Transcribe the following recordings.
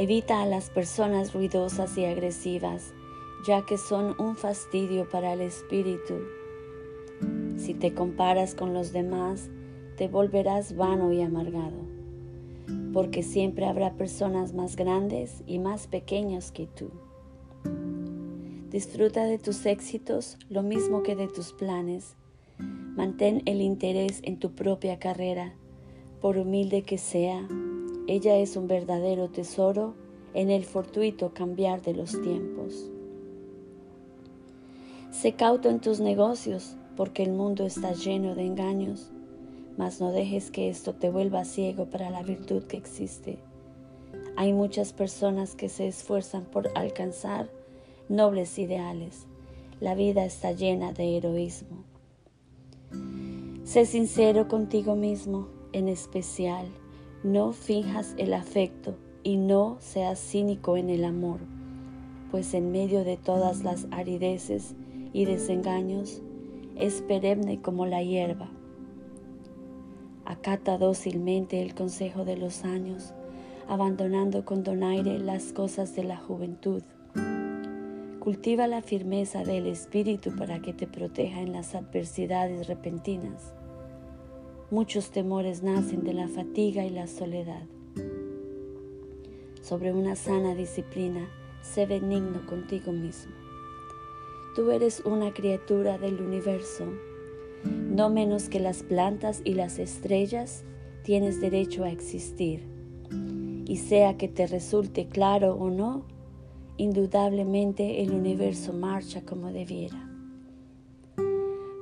Evita a las personas ruidosas y agresivas, ya que son un fastidio para el espíritu. Si te comparas con los demás, te volverás vano y amargado, porque siempre habrá personas más grandes y más pequeñas que tú. Disfruta de tus éxitos lo mismo que de tus planes. Mantén el interés en tu propia carrera, por humilde que sea. Ella es un verdadero tesoro en el fortuito cambiar de los tiempos. Sé cauto en tus negocios, porque el mundo está lleno de engaños, mas no dejes que esto te vuelva ciego para la virtud que existe. Hay muchas personas que se esfuerzan por alcanzar nobles ideales. La vida está llena de heroísmo. Sé sincero contigo mismo, en especial, no finjas el afecto y no seas cínico en el amor, pues en medio de todas las arideces y desengaños es perenne como la hierba. Acata dócilmente el consejo de los años, abandonando con donaire las cosas de la juventud. Cultiva la firmeza del espíritu para que te proteja en las adversidades repentinas. Muchos temores nacen de la fatiga y la soledad. Sobre una sana disciplina, sé benigno contigo mismo. Tú eres una criatura del universo. No menos que las plantas y las estrellas, tienes derecho a existir. Y sea que te resulte claro o no, indudablemente el universo marcha como debiera.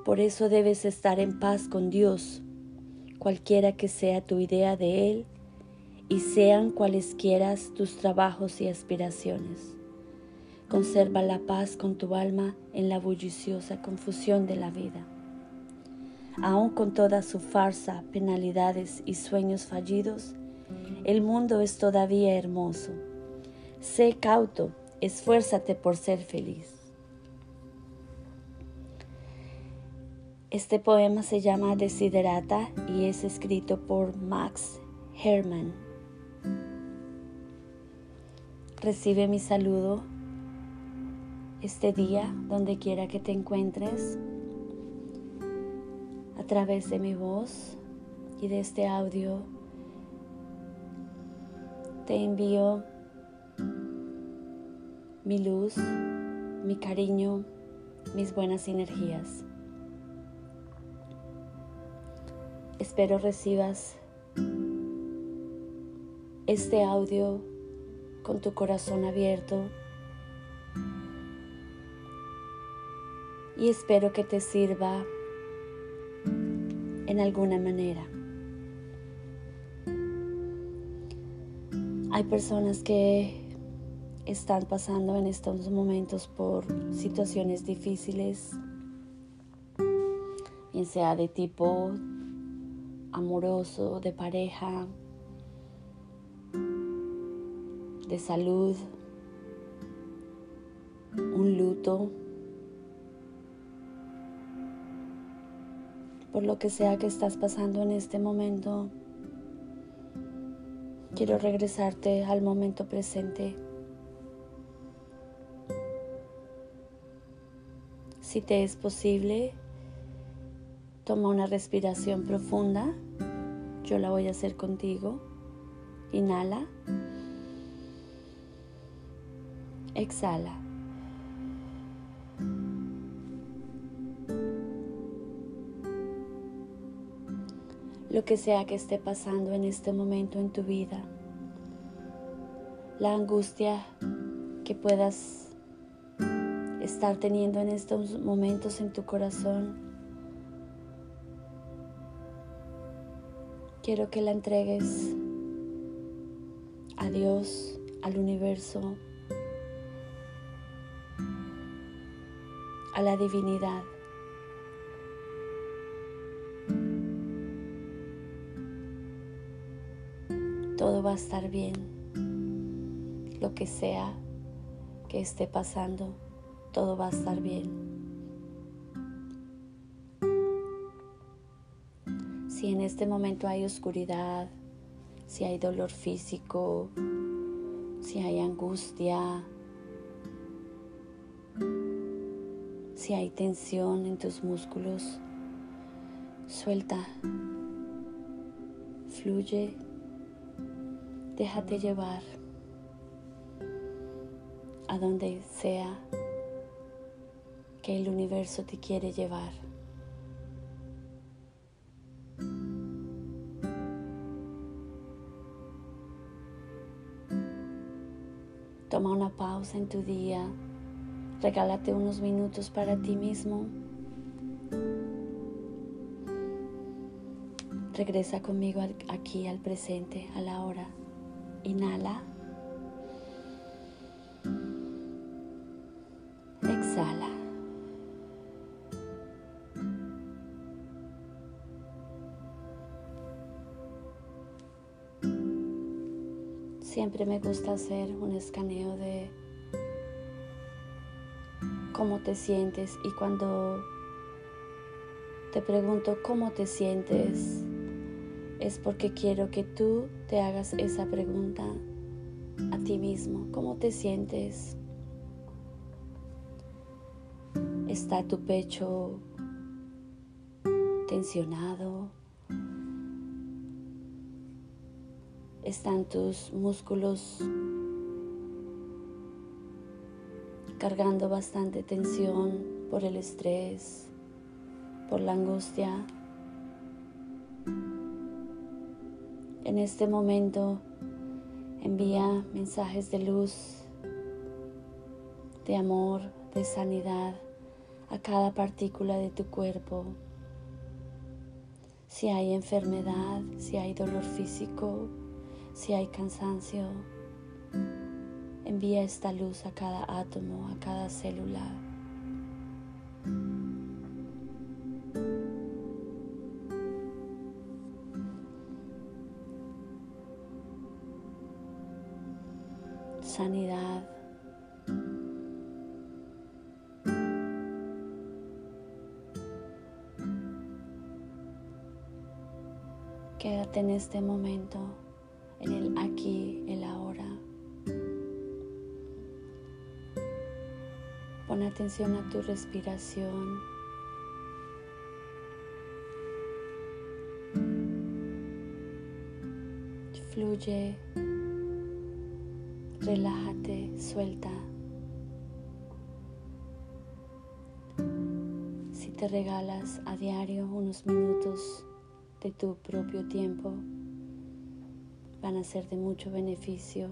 Por eso debes estar en paz con Dios, cualquiera que sea tu idea de Él y sean cualesquiera tus trabajos y aspiraciones. Conserva la paz con tu alma en la bulliciosa confusión de la vida. Aun con toda su farsa, penalidades y sueños fallidos, el mundo es todavía hermoso. Sé cauto, esfuérzate por ser feliz. Este poema se llama Desiderata y es escrito por Max Hermann. Recibe mi saludo este día, donde quiera que te encuentres, a través de mi voz y de este audio, te envío mi luz, mi cariño, mis buenas energías. Espero recibas este audio con tu corazón abierto y espero que te sirva en alguna manera. Hay personas que están pasando en estos momentos por situaciones difíciles, bien sea de tipo amoroso, de pareja, de salud, un luto por lo que sea que estás pasando en este momento, quiero regresarte al momento presente. Si te es posible, toma una respiración profunda. Yo la voy a hacer contigo. Inhala. Exhala. lo que sea que esté pasando en este momento en tu vida, la angustia que puedas estar teniendo en estos momentos en tu corazón. Quiero que la entregues a Dios, al universo, a la divinidad. Todo va a estar bien, lo que sea que esté pasando, todo va a estar bien. Si en este momento hay oscuridad, si hay dolor físico, si hay angustia, si hay tensión en tus músculos, suelta, fluye, déjate llevar a donde sea que el universo te quiere llevar. En tu día. Regálate unos minutos para ti mismo. Regresa conmigo aquí al presente, a la hora. Inhala. Exhala. Siempre me gusta hacer un escaneo de cómo te sientes y cuando te pregunto cómo te sientes es porque quiero que tú te hagas esa pregunta a ti mismo. ¿Cómo te sientes? ¿Está tu pecho tensionado? están tus músculos cargando bastante tensión por el estrés, por la angustia. En este momento envía mensajes de luz, de amor, de sanidad a cada partícula de tu cuerpo. Si hay enfermedad, si hay dolor físico, si hay cansancio, envía esta luz a cada átomo, a cada célula. Sanidad. Quédate en este momento en el aquí, el ahora. Atención a tu respiración. Fluye, relájate, suelta. Si te regalas a diario unos minutos de tu propio tiempo, van a ser de mucho beneficio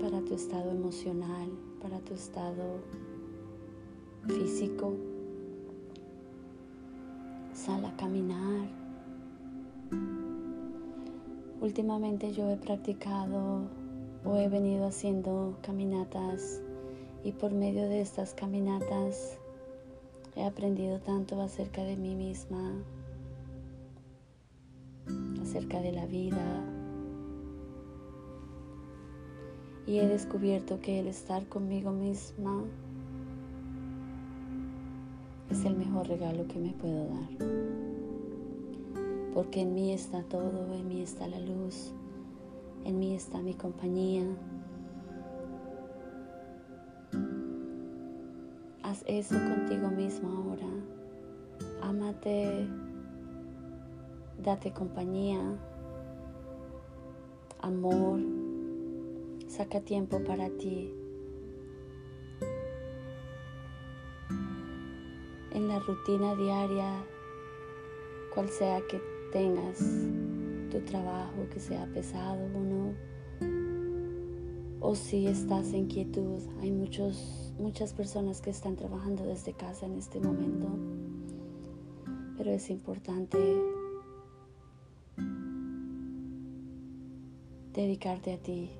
para tu estado emocional, para tu estado físico. Sal a caminar. Últimamente yo he practicado o he venido haciendo caminatas y por medio de estas caminatas he aprendido tanto acerca de mí misma, acerca de la vida, y he descubierto que el estar conmigo misma es el mejor regalo que me puedo dar. Porque en mí está todo, en mí está la luz, en mí está mi compañía. Haz eso contigo mismo ahora. Ámate, date compañía, amor Saca tiempo para ti. En la rutina diaria, cual sea que tengas tu trabajo, que sea pesado o no, o si estás en quietud, hay muchos, muchas personas que están trabajando desde casa en este momento, pero es importante dedicarte a ti,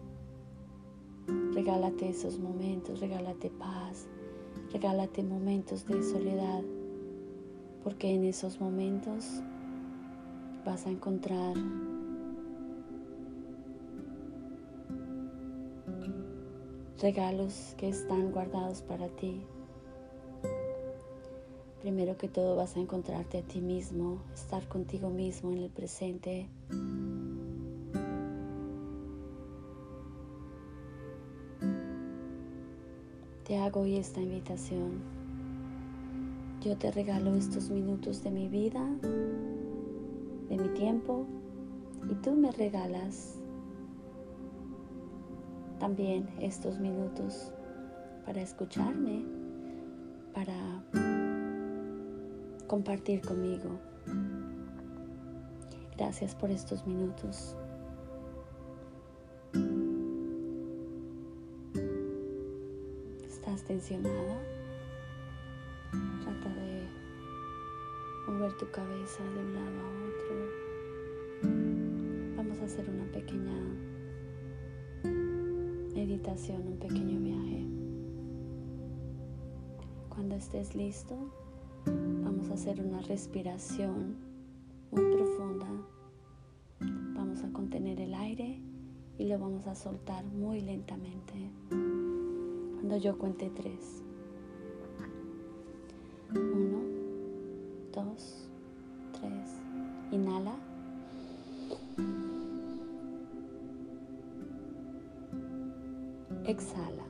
Regálate esos momentos, regálate paz, regálate momentos de soledad, porque en esos momentos vas a encontrar regalos que están guardados para ti. Primero que todo vas a encontrarte a ti mismo, estar contigo mismo en el presente. Te hago hoy esta invitación. Yo te regalo estos minutos de mi vida, de mi tiempo, y tú me regalas también estos minutos para escucharme, para compartir conmigo. Gracias por estos minutos. ¿Estás tensionado? Trata de mover tu cabeza de un lado a otro. Vamos a hacer una pequeña meditación, un pequeño viaje. Cuando estés listo, vamos a hacer una respiración muy profunda. Vamos a contener el aire y lo vamos a soltar muy lentamente. Cuando yo cuente tres. Uno, dos, tres. Inhala. Exhala.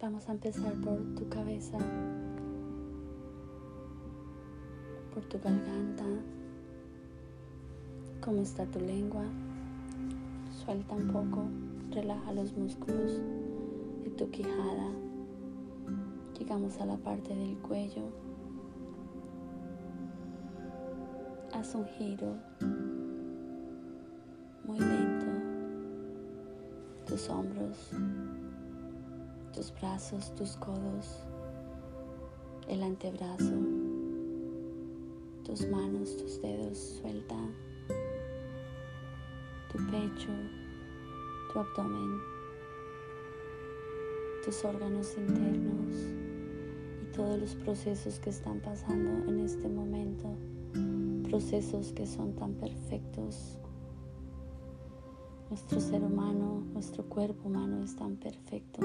Vamos a empezar por tu cabeza, tu garganta. ¿Cómo está tu lengua? Suelta un poco, relaja los músculos de tu quijada. Llegamos a la parte del cuello. Haz un giro muy lento. Tus hombros, tus brazos, tus codos, el antebrazo, tus manos, tus dedos, suelta tu pecho, tu abdomen, tus órganos internos y todos los procesos que están pasando en este momento procesos que son tan perfectos. Nuestro ser humano, nuestro cuerpo humano es tan perfecto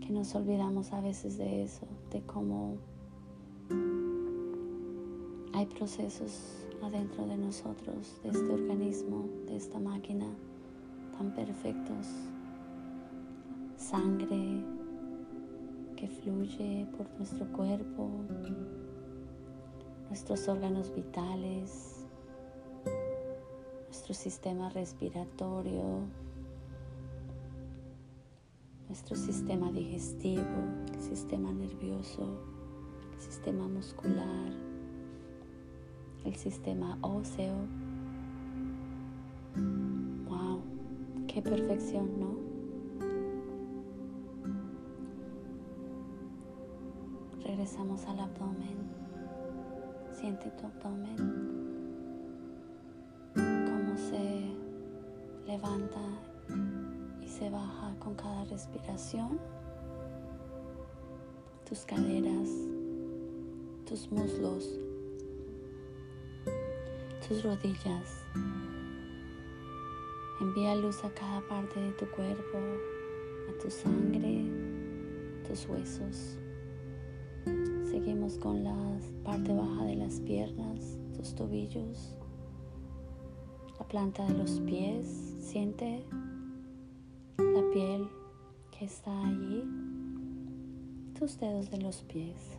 que nos olvidamos a veces de eso, de cómo hay procesos adentro de nosotros, de este organismo, de esta máquina, tan perfectos. Sangre que fluye por nuestro cuerpo, nuestros órganos vitales, nuestro sistema respiratorio, nuestro sistema digestivo, sistema nervioso, sistema muscular, el sistema óseo. ¡Wow! ¡Qué perfección, ¿no? Regresamos al abdomen. Siente tu abdomen, cómo se levanta y se baja con cada respiración. Tus caderas, tus muslos, tus rodillas. Envía luz a cada parte de tu cuerpo, a tu sangre, tus huesos. Seguimos con la parte baja de las piernas, tus tobillos, la planta de los pies. Siente la piel que está allí, tus dedos de los pies.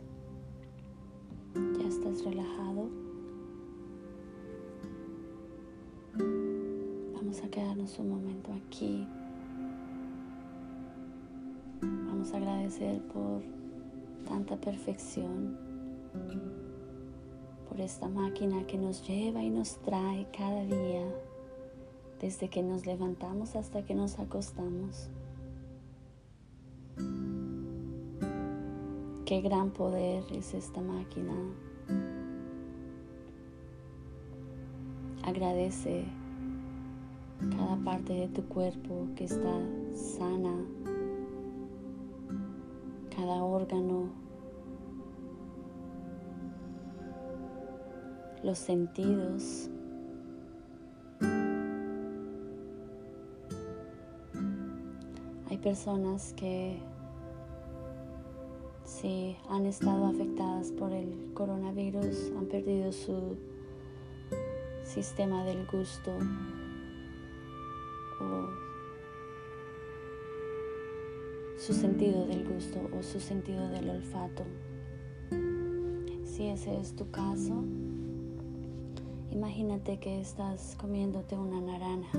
Ya estás relajado. Vamos a quedarnos un momento aquí. Vamos a agradecer por tanta perfección, por esta máquina que nos lleva y nos trae cada día, desde que nos levantamos hasta que nos acostamos. qué gran poder es esta máquina. Agradece cada parte de tu cuerpo que está sana, cada órgano, los sentidos. Hay personas que si han estado afectadas por el coronavirus han perdido su sistema del gusto o su sentido del gusto o su sentido del olfato. Si ese es tu caso, imagínate que estás comiéndote una naranja.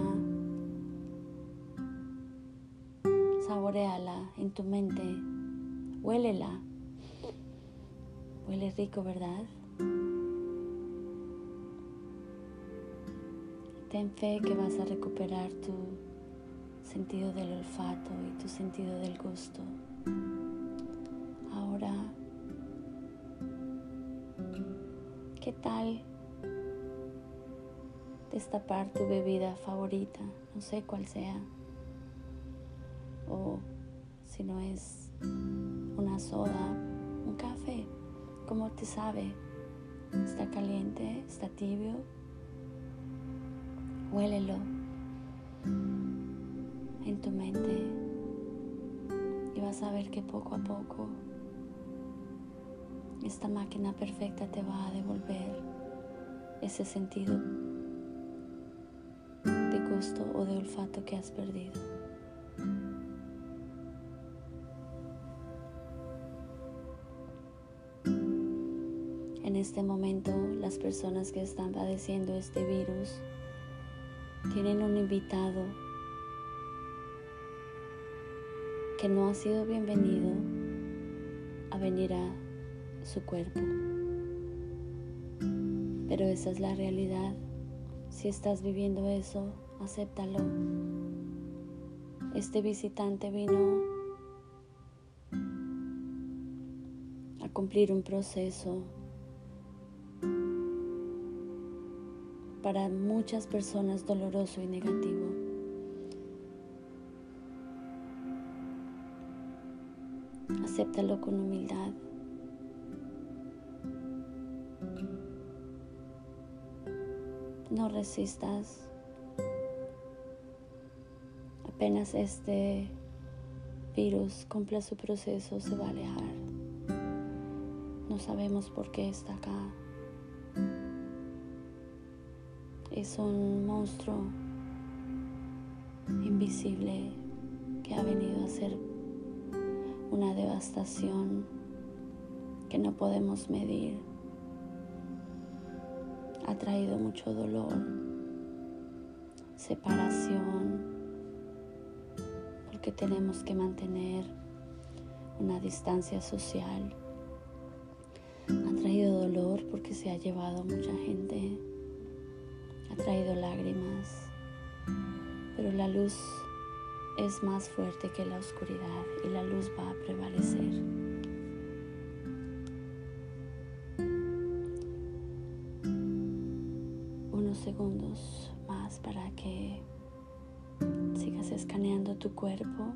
Saboreala en tu mente, huélela. Huele rico, ¿verdad? Ten fe que vas a recuperar tu sentido del olfato y tu sentido del gusto. Ahora, ¿qué tal destapar tu bebida favorita? No sé cuál sea. O si no es una soda, un café. ¿Cómo te sabe? ¿Está caliente? ¿Está tibio? Huélelo en tu mente y vas a ver que poco a poco esta máquina perfecta te va a devolver ese sentido de gusto o de olfato que has perdido. En este momento las personas que están padeciendo este virus tienen un invitado que no ha sido bienvenido a venir a su cuerpo. Pero esa es la realidad. Si estás viviendo eso, acéptalo. Este visitante vino a cumplir un proceso para muchas personas doloroso y negativo. Acéptalo con humildad. No resistas. Apenas este virus cumpla su proceso, se va a alejar. No sabemos por qué está acá es un monstruo invisible que ha venido a hacer una devastación que no podemos medir. Ha traído mucho dolor, separación, porque tenemos que mantener una distancia social. Ha traído dolor porque se ha llevado mucha gente ha traído lágrimas, pero la luz es más fuerte que la oscuridad y la luz va a prevalecer. Unos segundos más para que sigas escaneando tu cuerpo.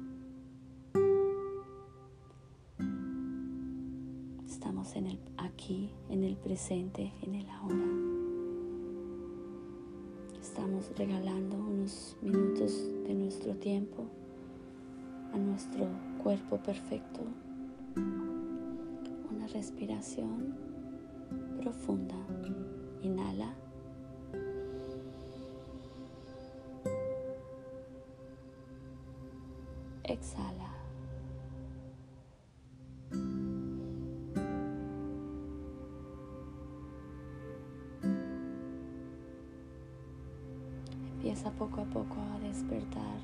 Estamos en el aquí, en el presente, en el ahora regalando unos minutos de nuestro tiempo a nuestro cuerpo perfecto. Una respiración profunda. Inhala. Exhala. Poco a poco a despertar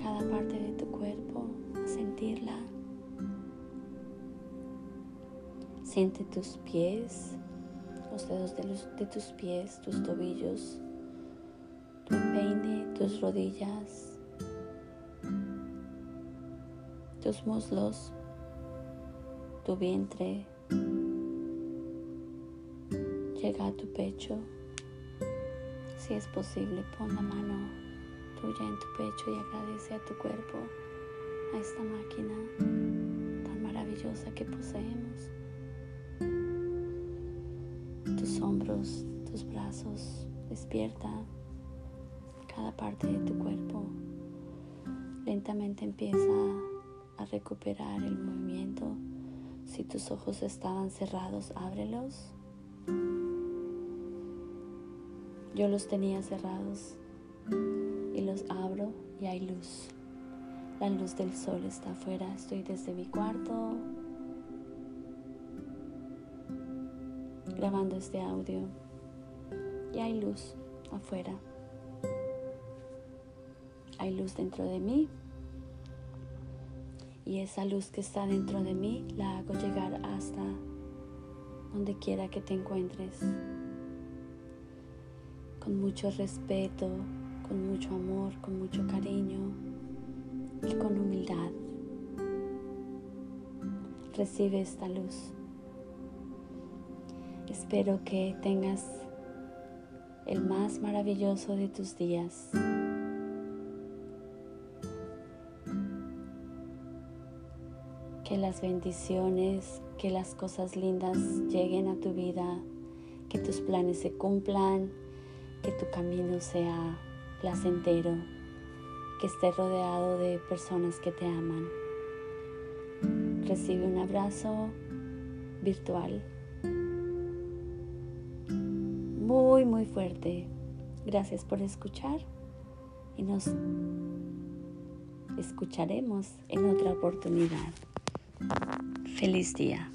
cada parte de tu cuerpo, a sentirla. Siente tus pies, los dedos de, de tus pies, tus tobillos, tu empeine, tus rodillas, tus muslos, tu vientre llega a tu pecho. Si es posible, pon la mano tuya en tu pecho y agradece a tu cuerpo, a esta máquina tan maravillosa que poseemos. Tus hombros, tus brazos, despierta cada parte de tu cuerpo. Lentamente empieza a recuperar el movimiento. Si tus ojos estaban cerrados, ábrelos. Yo los tenía cerrados y los abro y hay luz. La luz del sol está afuera. Estoy desde mi cuarto grabando este audio y hay luz afuera. Hay luz dentro de mí y esa luz que está dentro de mí la hago llegar hasta donde quiera que te encuentres con mucho respeto, con mucho amor, con mucho cariño y con humildad. Recibe esta luz. Espero que tengas el más maravilloso de tus días. Que las bendiciones, que las cosas lindas lleguen a tu vida, que tus planes se cumplan que tu camino sea placentero, que esté rodeado de personas que te aman. Recibe un abrazo virtual muy, muy fuerte. Gracias por escuchar y nos escucharemos en otra oportunidad. Feliz día.